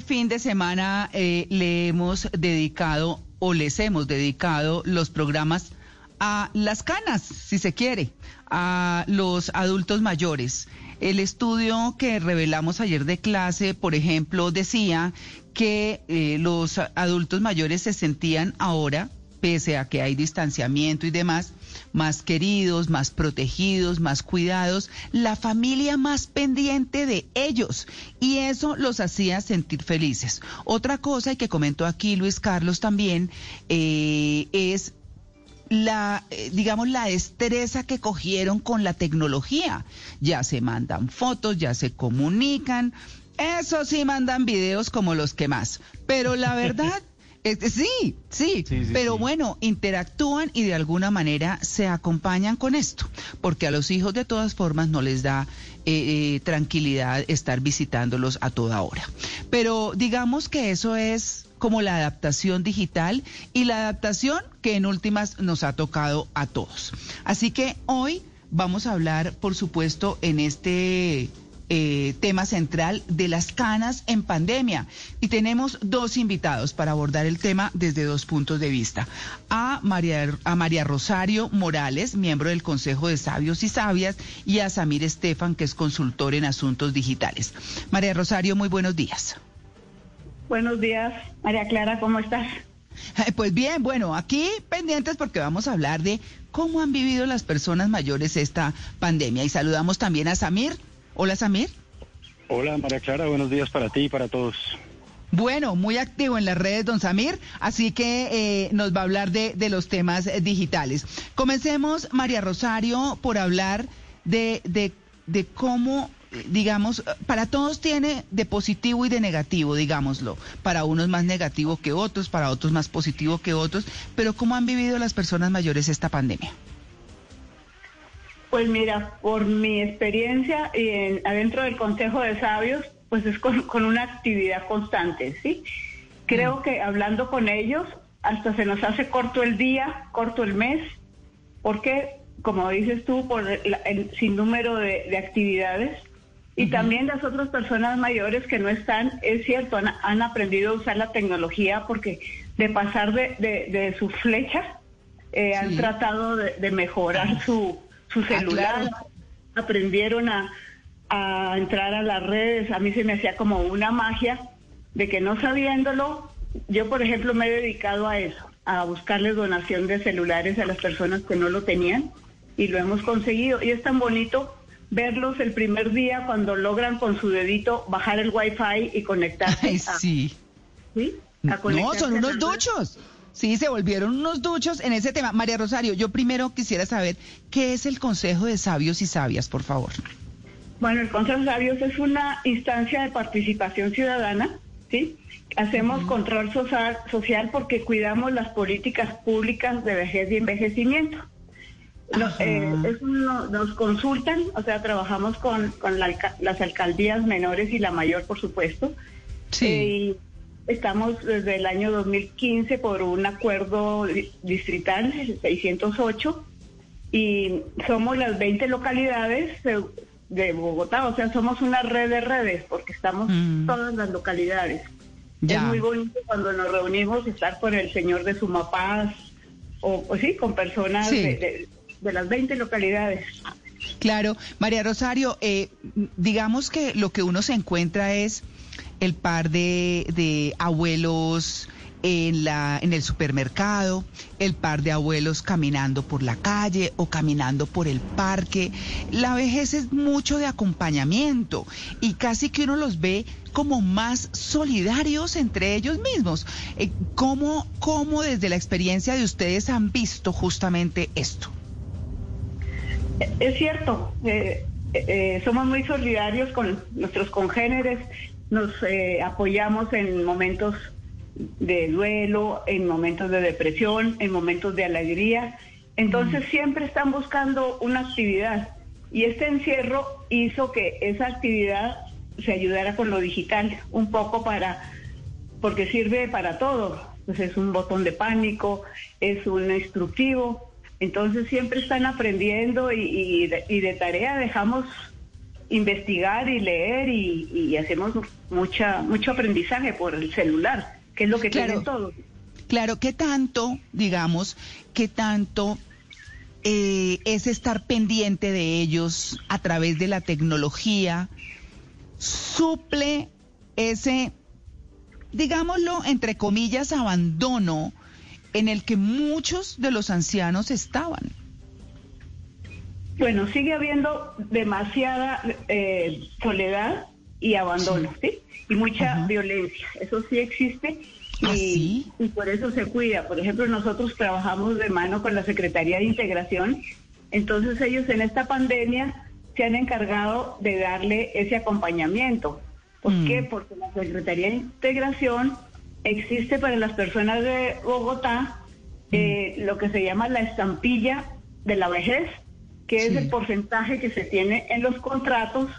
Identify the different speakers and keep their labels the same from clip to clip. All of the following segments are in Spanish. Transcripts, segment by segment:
Speaker 1: Fin de semana eh, le hemos dedicado o les hemos dedicado los programas a las canas, si se quiere, a los adultos mayores. El estudio que revelamos ayer de clase, por ejemplo, decía que eh, los adultos mayores se sentían ahora pese a que hay distanciamiento y demás, más queridos, más protegidos, más cuidados, la familia más pendiente de ellos y eso los hacía sentir felices. Otra cosa y que comentó aquí Luis Carlos también eh, es la, eh, digamos, la destreza que cogieron con la tecnología. Ya se mandan fotos, ya se comunican. Eso sí mandan videos como los que más. Pero la verdad sí, sí, pero bueno, interactúan y de alguna manera se acompañan con esto, porque a los hijos de todas formas no les da eh, eh, tranquilidad estar visitándolos a toda hora. Pero digamos que eso es como la adaptación digital y la adaptación que en últimas nos ha tocado a todos. Así que hoy vamos a hablar, por supuesto, en este eh, tema central de las canas en pandemia. Y tenemos dos invitados para abordar el tema desde dos puntos de vista. A María, a María Rosario Morales, miembro del Consejo de Sabios y Sabias, y a Samir Estefan, que es consultor en asuntos digitales. María Rosario, muy buenos días.
Speaker 2: Buenos días, María Clara, ¿cómo estás?
Speaker 1: Eh, pues bien, bueno, aquí pendientes porque vamos a hablar de cómo han vivido las personas mayores esta pandemia. Y saludamos también a Samir. Hola, Samir.
Speaker 3: Hola, María Clara, buenos días para ti y para todos.
Speaker 1: Bueno, muy activo en las redes, don Samir, así que eh, nos va a hablar de, los temas eh, digitales. Comencemos, María Rosario, por hablar de, de, de cómo digamos, para todos tiene de positivo y de negativo, digámoslo. Para unos más negativo que otros, para otros más positivo que otros. Pero ¿cómo han vivido las personas mayores esta pandemia?
Speaker 2: Pues mira, por mi experiencia y adentro del Consejo de Sabios, pues es con, una actividad constante, ¿sí? Creo mm. que hablando con ellos, hasta se nos hace corto el día, corto el mes, porque, como dices tú, por el, sinnúmero de, actividades. Y también las otras personas mayores que no están, es cierto, han, aprendido a usar la tecnología porque de pasar de, su flecha, eh, han tratado de mejorar su su ah, celular, aprendieron a, entrar a las redes. A mí se me hacía como una magia de que no sabiéndolo, yo por ejemplo me he dedicado a eso, a buscarles donación de celulares a las personas que no lo tenían y lo hemos conseguido. Y es tan bonito verlos el primer día cuando logran con su dedito bajar el wifi y conectarse.
Speaker 1: Ay, sí. ¿Sí? no, son unos duchos. Sí, se volvieron unos duchos en ese tema. María Rosario, yo primero quisiera saber qué es el Consejo de Sabios y Sabias, por favor.
Speaker 2: Bueno, el Consejo de Sabios es una instancia de participación ciudadana, ¿sí? Hacemos control social, social porque cuidamos las políticas públicas de vejez y envejecimiento. Eh, nos consultan, o sea, trabajamos con, las alcaldías menores y la mayor, por supuesto. Sí. Eh, Estamos desde el año 2015 por un acuerdo distrital, 608, y somos las 20 localidades de, Bogotá, o sea, somos una red de redes porque estamos mm. todas las localidades. Es muy bonito cuando nos reunimos estar con el señor de Sumapaz o, o sí, con personas De, las 20 localidades.
Speaker 1: Claro, María Rosario, eh, digamos que lo que uno se encuentra es el par de, abuelos en, la, en el supermercado, el par de abuelos caminando por la calle o caminando por el parque. La vejez es mucho de acompañamiento y casi que uno los ve como más solidarios entre ellos mismos. Eh, ¿Cómo, cómo desde la experiencia de ustedes han visto justamente esto?
Speaker 2: Es cierto, eh, eh, somos muy solidarios con nuestros congéneres nos eh, apoyamos en momentos de duelo, en momentos de depresión, en momentos de alegría. Entonces mm. siempre están buscando una actividad y este encierro hizo que esa actividad se ayudara con lo digital un poco para, porque sirve para todo. Pues es un botón de pánico, es un instructivo. Entonces siempre están aprendiendo y, y de tarea dejamos investigar y leer y, hacemos mucha mucho aprendizaje por el celular, que es lo que claro, tienen todos.
Speaker 1: Claro, ¿qué tanto, digamos, qué tanto eh, es estar pendiente de ellos a través de la tecnología, suple ese, digámoslo, entre comillas, abandono en el que muchos de los ancianos estaban.
Speaker 2: Bueno, sigue habiendo demasiada eh, soledad y abandono, ¿sí? Y mucha violencia. Eso sí existe ¿Ah, y, por eso se cuida. Por ejemplo, nosotros trabajamos de mano con la Secretaría de Integración, entonces ellos en esta pandemia se han encargado de darle ese acompañamiento. ¿Por mm. qué? Porque la Secretaría de Integración existe para las personas de Bogotá mm. eh, lo que se llama la estampilla de la vejez, que es el porcentaje que se tiene en los contratos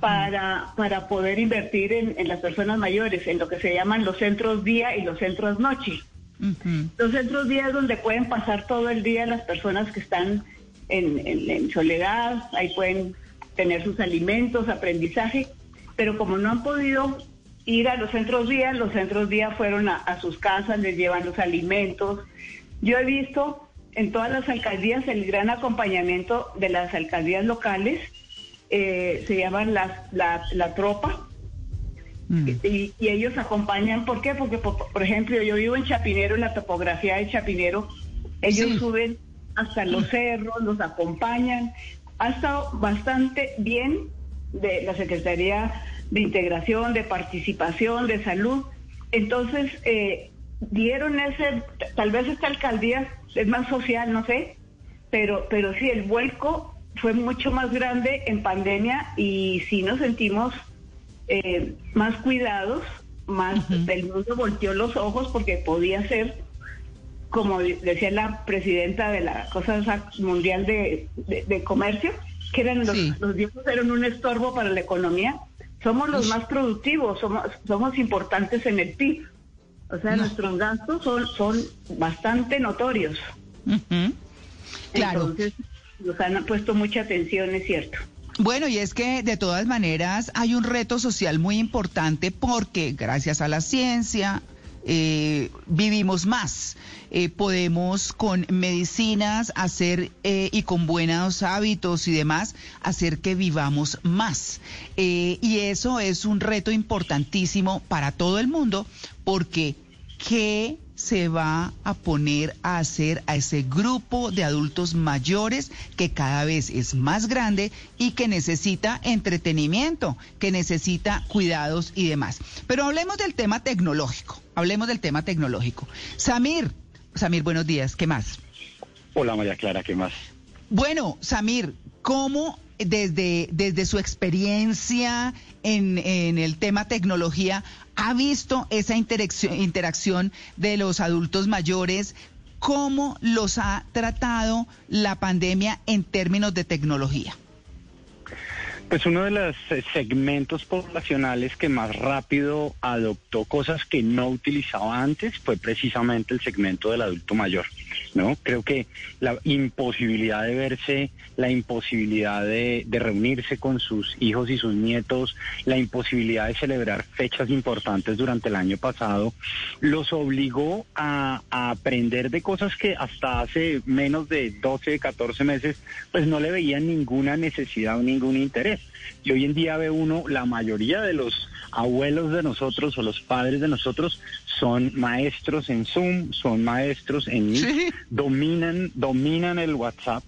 Speaker 2: para, para poder invertir en, las personas mayores, en lo que se llaman los centros día y los centros noche. Los centros día es donde pueden pasar todo el día las personas que están en, soledad, ahí pueden tener sus alimentos, aprendizaje, pero como no han podido ir a los centros día, los centros día fueron a, sus casas, les llevan los alimentos. Yo he visto en todas las alcaldías el gran acompañamiento de las alcaldías locales eh, se llaman la, la tropa. Mm. Y, ellos acompañan, ¿por qué? Porque, por, ejemplo, yo vivo en Chapinero, en la topografía de Chapinero, ellos suben hasta los cerros, los acompañan. Ha estado bastante bien de la Secretaría de Integración, de Participación, de Salud. Entonces, eh, dieron ese, tal vez esta alcaldía es más social, no sé, pero, pero sí, el vuelco fue mucho más grande en pandemia y sí nos sentimos eh, más cuidados, más del mundo volteó los ojos porque podía ser, como decía la presidenta de la Cosa Mundial de, Comercio, que eran los, los viejos eran un estorbo para la economía. Somos los más productivos, somos, somos importantes en el PIB. O sea, nuestros gastos son, son bastante notorios.
Speaker 1: Claro
Speaker 2: nos han puesto mucha atención, es cierto.
Speaker 1: Bueno, y es que de todas maneras hay un reto social muy importante porque gracias a la ciencia eh, vivimos más. Eh, podemos con medicinas hacer eh, y con buenos hábitos y demás hacer que vivamos más. y eso es un reto importantísimo para todo el mundo porque ¿qué se va a poner a hacer a ese grupo de adultos mayores que cada vez es más grande y que necesita entretenimiento, que necesita cuidados y demás. Pero hablemos del tema tecnológico, hablemos del tema tecnológico. Samir, Samir, buenos días, ¿qué más?
Speaker 3: Hola María Clara, ¿qué más?
Speaker 1: Bueno, Samir, ¿cómo desde, desde su experiencia en, en el tema tecnología ha visto esa interacción, interacción de los adultos mayores? ¿Cómo los ha tratado la pandemia en términos de tecnología?
Speaker 3: Pues uno de los eh, segmentos poblacionales que más rápido adoptó cosas que no utilizaba antes fue precisamente el segmento del adulto mayor. ¿no? Creo que la imposibilidad de verse, la imposibilidad de, reunirse con sus hijos y sus nietos, la imposibilidad de celebrar fechas importantes durante el año pasado, los obligó a, aprender de cosas que hasta hace menos de 12, 14 meses, pues no le veían ninguna necesidad o ningún interés. Y hoy en día ve uno, la mayoría de los abuelos de nosotros o los padres de nosotros son maestros en Zoom, son maestros en dominan, dominan el WhatsApp.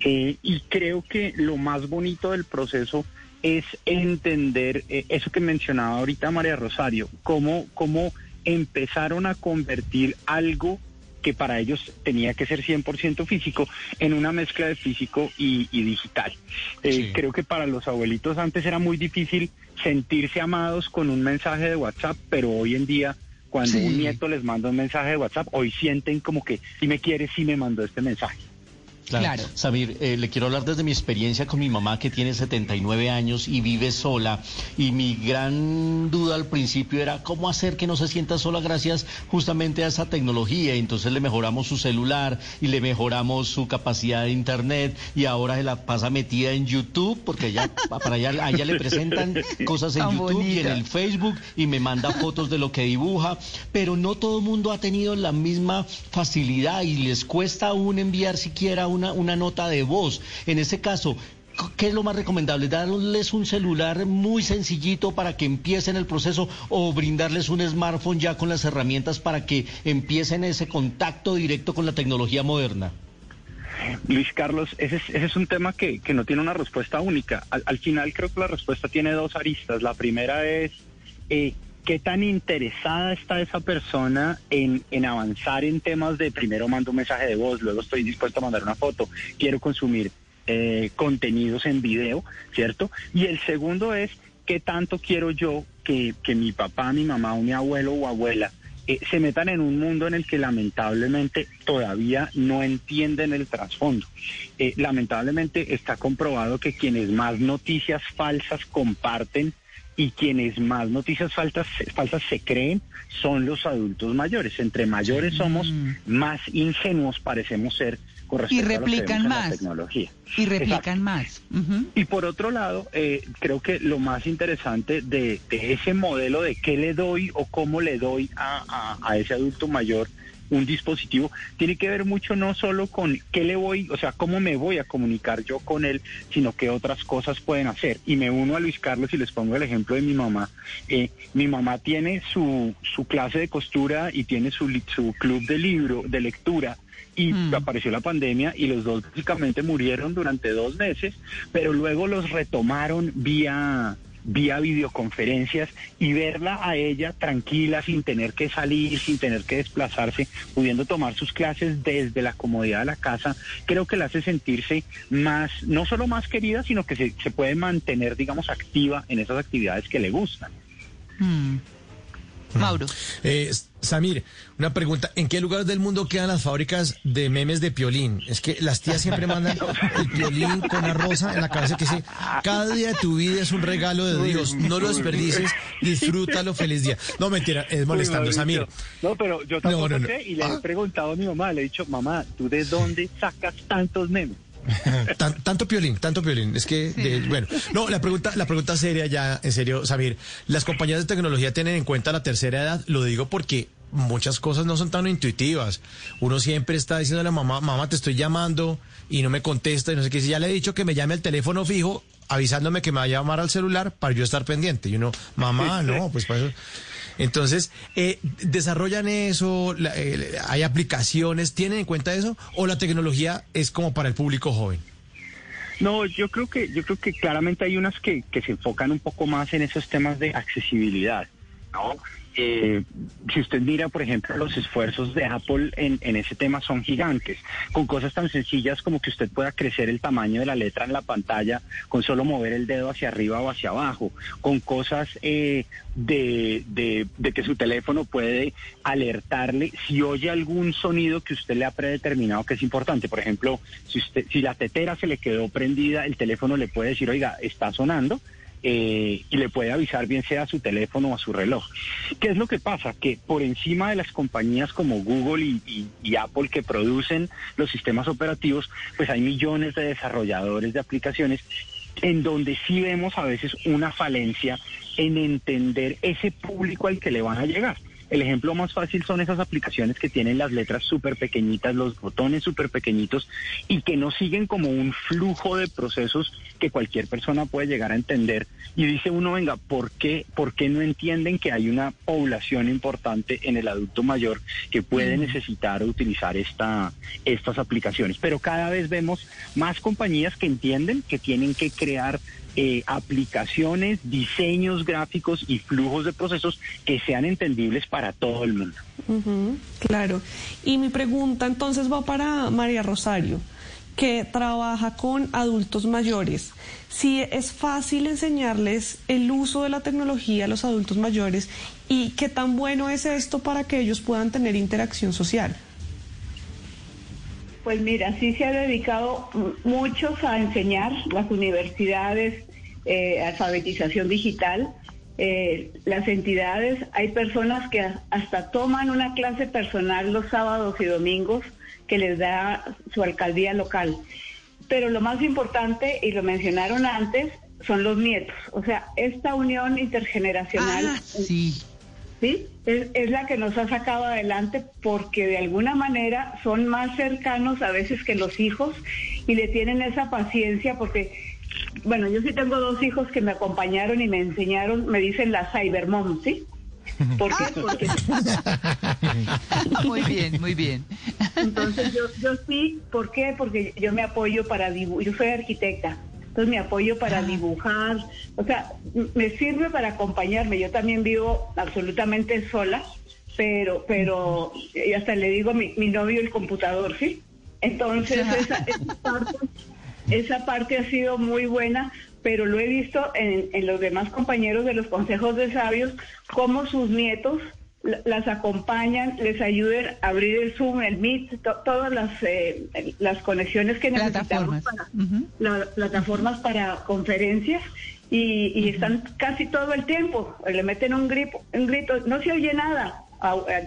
Speaker 3: Eh, y creo que lo más bonito del proceso es entender eh, eso que mencionaba ahorita María Rosario, cómo, cómo empezaron a convertir algo que para ellos tenía que ser 100% físico, en una mezcla de físico y, digital. Eh, creo que para los abuelitos antes era muy difícil sentirse amados con un mensaje de WhatsApp, pero hoy en día cuando un nieto les manda un mensaje de WhatsApp, hoy sienten como que si me quiere, si me mandó este mensaje.
Speaker 1: Claro.
Speaker 4: Samir, eh, le quiero hablar desde mi experiencia con mi mamá que tiene 79 años y vive sola. Y mi gran duda al principio era cómo hacer que no se sienta sola gracias justamente a esa tecnología. Entonces le mejoramos su celular y le mejoramos su capacidad de internet y ahora se la pasa metida en YouTube porque ya para allá, allá le presentan cosas en YouTube y en el Facebook y me manda fotos de lo que dibuja. Pero no todo el mundo ha tenido la misma facilidad y les cuesta aún enviar siquiera un una, nota de voz. En ese caso, ¿Qué es lo más recomendable? ¿Darles un celular muy sencillito para que empiecen el proceso o brindarles un smartphone ya con las herramientas para que empiecen ese contacto directo con la tecnología moderna?
Speaker 3: Luis Carlos, ese es, un tema que, no tiene una respuesta única. Al, final creo que la respuesta tiene dos aristas. La primera es eh, qué tan interesada está esa persona en, avanzar en temas de primero mando un mensaje de voz, luego estoy dispuesto a mandar una foto, quiero consumir eh, contenidos en video, ¿cierto? Y el segundo es qué tanto quiero yo que, mi papá, mi mamá o mi abuelo o abuela eh, se metan en un mundo en el que lamentablemente todavía no entienden el trasfondo. Eh, lamentablemente está comprobado que quienes más noticias falsas comparten y quienes más noticias falsas, falsas se creen son los adultos mayores. Entre mayores somos, más ingenuos parecemos ser con respecto
Speaker 1: y replican
Speaker 3: a
Speaker 1: más.
Speaker 3: la tecnología.
Speaker 1: Y replican más.
Speaker 3: Y por otro lado, eh, creo que lo más interesante de, ese modelo de qué le doy o cómo le doy a, a ese adulto mayor un dispositivo, tiene que ver mucho no solo con qué le voy, o sea, cómo me voy a comunicar yo con él, sino qué otras cosas pueden hacer. Y me uno a Luis Carlos y les pongo el ejemplo de mi mamá. Eh, mi mamá tiene su, su clase de costura y tiene su, su club de libro, de lectura, y mm. apareció la pandemia y los dos básicamente murieron durante dos meses, pero luego los retomaron vía vía videoconferencias y verla a ella tranquila, sin tener que salir, sin tener que desplazarse, pudiendo tomar sus clases desde la comodidad de la casa, creo que la hace sentirse más, no solo más querida, sino que se, se puede mantener, digamos, activa en esas actividades que le gustan.
Speaker 1: Mm. Mauro.
Speaker 5: Eh, Samir, una pregunta. ¿En qué lugar del mundo quedan las fábricas de memes de piolín? Es que las tías siempre mandan el piolín con la rosa en la cabeza que dice, cada día de tu vida es un regalo de Dios, no lo desperdices, disfrútalo, feliz día. No, mentira, es molestando, Samir.
Speaker 3: No, pero yo tampoco sé y le he preguntado a mi mamá, le he dicho, mamá, ¿tú de dónde sacas tantos memes?
Speaker 5: tanto piolín, tanto piolín. Es que, bueno, no, la pregunta, la pregunta seria ya, en serio, Samir, las compañías de tecnología tienen en cuenta la tercera edad, lo digo porque muchas cosas no son tan intuitivas. Uno siempre está diciendo a la mamá, mamá, te estoy llamando y no me contesta y no sé qué. Si ya le he dicho que me llame al teléfono fijo, avisándome que me va a llamar al celular para yo estar pendiente. Y uno, mamá, no, pues para eso. Entonces, eh, ¿desarrollan eso? Eh, ¿Hay aplicaciones? ¿Tienen en cuenta eso? ¿O la tecnología es como para el público joven?
Speaker 3: No, yo creo que yo creo que claramente hay unas que, que se enfocan un poco más en esos temas de accesibilidad, ¿no? Eh, si usted mira, por ejemplo, los esfuerzos de Apple en, en, ese tema son gigantes, con cosas tan sencillas como que usted pueda crecer el tamaño de la letra en la pantalla con solo mover el dedo hacia arriba o hacia abajo, con cosas eh, de, de, de, que su teléfono puede alertarle si oye algún sonido que usted le ha predeterminado que es importante. Por ejemplo, si, usted, si la tetera se le quedó prendida, el teléfono le puede decir, oiga, está sonando eh, y le puede avisar bien sea a su teléfono o a su reloj. ¿Qué es lo que pasa? Que por encima de las compañías como Google y, Apple que producen los sistemas operativos, pues hay millones de desarrolladores de aplicaciones en donde sí vemos a veces una falencia en entender ese público al que le van a llegar. El ejemplo más fácil son esas aplicaciones que tienen las letras súper pequeñitas, los botones súper pequeñitos y que no siguen como un flujo de procesos que cualquier persona puede llegar a entender. Y dice uno, venga, ¿por qué, ¿por qué no entienden que hay una población importante en el adulto mayor que puede necesitar utilizar esta, estas aplicaciones? Pero cada vez vemos más compañías que entienden que tienen que crear eh, aplicaciones, diseños gráficos y flujos de procesos que sean entendibles para todo el mundo.
Speaker 6: claro. Y mi pregunta entonces va para María Rosario, que trabaja con adultos mayores. Si es fácil enseñarles el uso de la tecnología a los adultos mayores y qué tan bueno es esto para que ellos puedan tener interacción social.
Speaker 2: Pues mira, sí se ha dedicado muchos a enseñar, las universidades, eh, alfabetización digital, eh, las entidades, hay personas que hasta toman una clase personal los sábados y domingos que les da su alcaldía local. Pero lo más importante, y lo mencionaron antes, son los nietos. O sea, esta unión intergeneracional.
Speaker 1: Ah, sí.
Speaker 2: ¿Sí? Es, es, la que nos ha sacado adelante porque de alguna manera son más cercanos a veces que los hijos y le tienen esa paciencia porque, bueno, yo sí tengo dos hijos que me acompañaron y me enseñaron, me dicen la cybermom, ¿sí? ¿Por qué? Porque...
Speaker 1: muy bien, muy bien.
Speaker 2: Entonces yo, yo sí, ¿por qué? Porque yo me apoyo para dibujar, yo soy arquitecta, entonces me apoyo para dibujar, o sea, me sirve para acompañarme. Yo también vivo absolutamente sola, pero, pero, y hasta le digo mi, mi novio el computador, ¿sí? Entonces esa, esa, parte, esa parte ha sido muy buena pero lo he visto en, en, los demás compañeros de los consejos de sabios, cómo sus nietos las acompañan, les ayuden a abrir el Zoom, el Meet, to, todas las, eh, las conexiones que necesitamos para uh -huh. la, plataformas para conferencias y, y uh -huh. están casi todo el tiempo, le meten un grito, un grito, no se oye nada,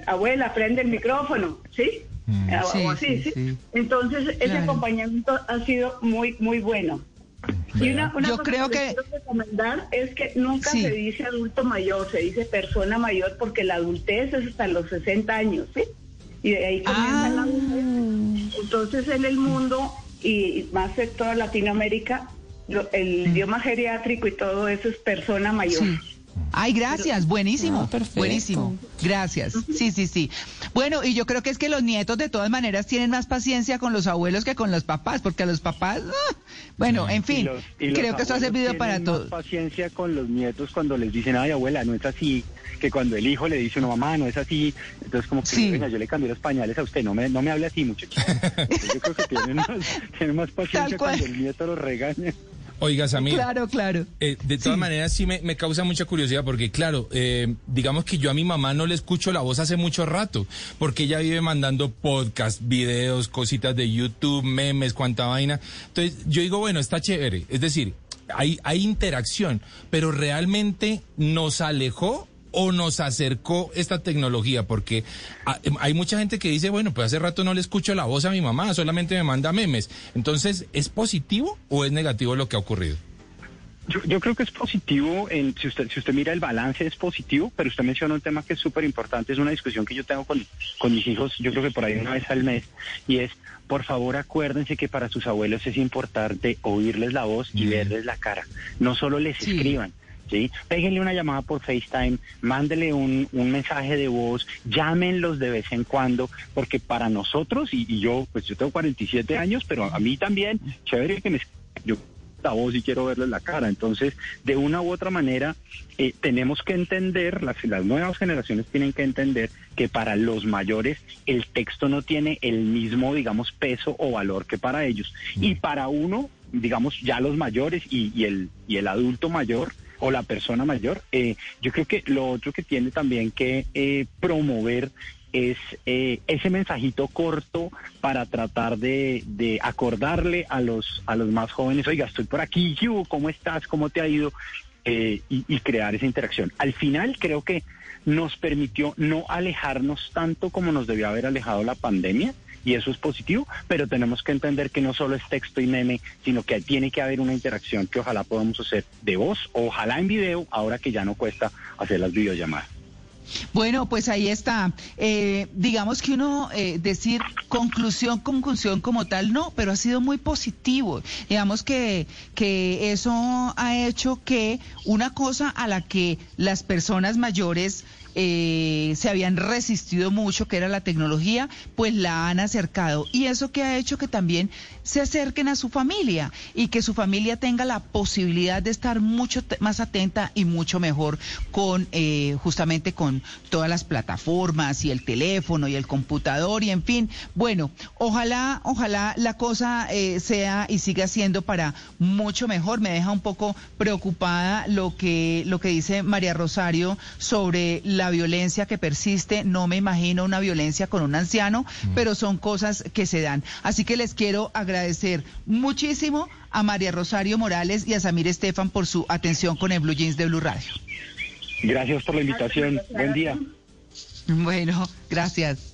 Speaker 2: abuela, prende el micrófono, ¿sí? Mm. Sí, o así, sí, sí. Entonces, claro. ese acompañamiento ha sido muy, muy bueno. Y una, una
Speaker 1: Yo
Speaker 2: cosa
Speaker 1: creo
Speaker 2: que,
Speaker 1: que...
Speaker 2: quiero recomendar es que nunca
Speaker 1: Sí.
Speaker 2: se dice adulto mayor, se dice persona mayor porque la adultez es hasta los 60 años, ¿sí? Y de ahí comienza
Speaker 1: Ah.
Speaker 2: la adultez. Entonces en el mundo y más en toda Latinoamérica, lo- el idioma geriátrico y todo eso es persona mayor.
Speaker 1: Sí. Ay, gracias, buenísimo,
Speaker 6: Ah, perfecto.
Speaker 1: buenísimo, gracias. Sí, sí, sí. Bueno, y yo creo que es que los nietos de todas maneras tienen más paciencia con los abuelos que con los papás, porque a los papás, ah, bueno, en
Speaker 3: Y
Speaker 1: fin,
Speaker 3: los- y los
Speaker 1: creo que eso ha servido
Speaker 3: tienen
Speaker 1: para
Speaker 3: más
Speaker 1: todo.
Speaker 3: paciencia con los nietos cuando les dicen, ay abuela, no es así, que cuando el hijo le dice una mamá, no es así, entonces como que,
Speaker 1: Sí.
Speaker 3: venga, yo le cambié los pañales a usted, no me, no me hable así, muchacho. Entonces, yo creo que tienen más, tienen más paciencia cuando el nieto los regaña.
Speaker 7: Oiga, Samir.
Speaker 1: Claro, claro.
Speaker 7: Eh, de todas
Speaker 1: Sí.
Speaker 7: maneras, sí me, me causa mucha curiosidad porque, claro, eh, digamos que yo a mi mamá no le escucho la voz hace mucho rato, porque ella vive mandando podcast, videos, cositas de YouTube, memes, cuanta vaina. Entonces, yo digo, bueno, está chévere. Es decir, hay, hay interacción, pero realmente nos alejó o nos acercó esta tecnología, porque ah, em, hay mucha gente que dice, bueno, pues hace rato no le escucho la voz a mi mamá, solamente me manda memes. Entonces, ¿es positivo o es negativo lo que ha ocurrido?
Speaker 3: Yo, yo creo que es positivo, en, si, usted, si usted mira el balance es positivo, pero usted menciona un tema que es súper importante, es una discusión que yo tengo con, con mis hijos, yo creo que por ahí una vez al mes, y es, por favor acuérdense que para sus abuelos es importante oírles la voz y
Speaker 7: Mm.
Speaker 3: verles la cara, no solo les
Speaker 1: Sí.
Speaker 3: escriban. ¿Sí? Péguenle una llamada por FaceTime, mándele un, un mensaje de voz, llámenlos de vez en cuando, porque para nosotros, y, y yo, pues yo tengo 47 años, pero a mí también, chévere que me yo la voz y quiero verles la cara. Entonces, de una u otra manera, eh, tenemos que entender, las, las nuevas generaciones tienen que entender que para los mayores el texto no tiene el mismo, digamos, peso o valor que para ellos. Y para uno, digamos, ya los mayores y, y el, y el adulto mayor, o la persona mayor. Eh, yo creo que lo otro que tiene también que eh, promover es eh, ese mensajito corto para tratar de, acordarle a los a los más jóvenes, oiga, estoy por aquí, Yu, ¿cómo estás? ¿Cómo te ha ido? Eh, y, y crear esa interacción. Al final creo que nos permitió no alejarnos tanto como nos debió haber alejado la pandemia, y eso es positivo, pero tenemos que entender que no solo es texto y meme, sino que tiene que haber una interacción que ojalá podamos hacer de voz, ojalá en video, ahora que ya no cuesta hacer las videollamadas.
Speaker 1: Bueno, pues ahí está. Eh, digamos que uno eh, decir conclusión, conclusión como tal, no, pero ha sido muy positivo. Digamos que, que eso ha hecho que una cosa a la que las personas mayores eh, se habían resistido mucho, que era la tecnología, pues la han acercado. Y eso que ha hecho que también se acerquen a su familia y que su familia tenga la posibilidad de estar mucho más atenta y mucho mejor con eh, justamente con todas las plataformas y el teléfono y el computador y en fin. Bueno, ojalá, ojalá la cosa eh, sea y siga siendo para mucho mejor. Me deja un poco preocupada lo que lo que dice María Rosario sobre la la violencia que persiste, no me imagino una violencia con un anciano,
Speaker 7: Mm.
Speaker 1: pero son cosas que se dan. Así que les quiero agradecer muchísimo a María Rosario Morales y a Samir Estefan por su atención con el Blue Jeans de Blue Radio.
Speaker 3: Gracias por la invitación. Buen día.
Speaker 1: Bueno, gracias.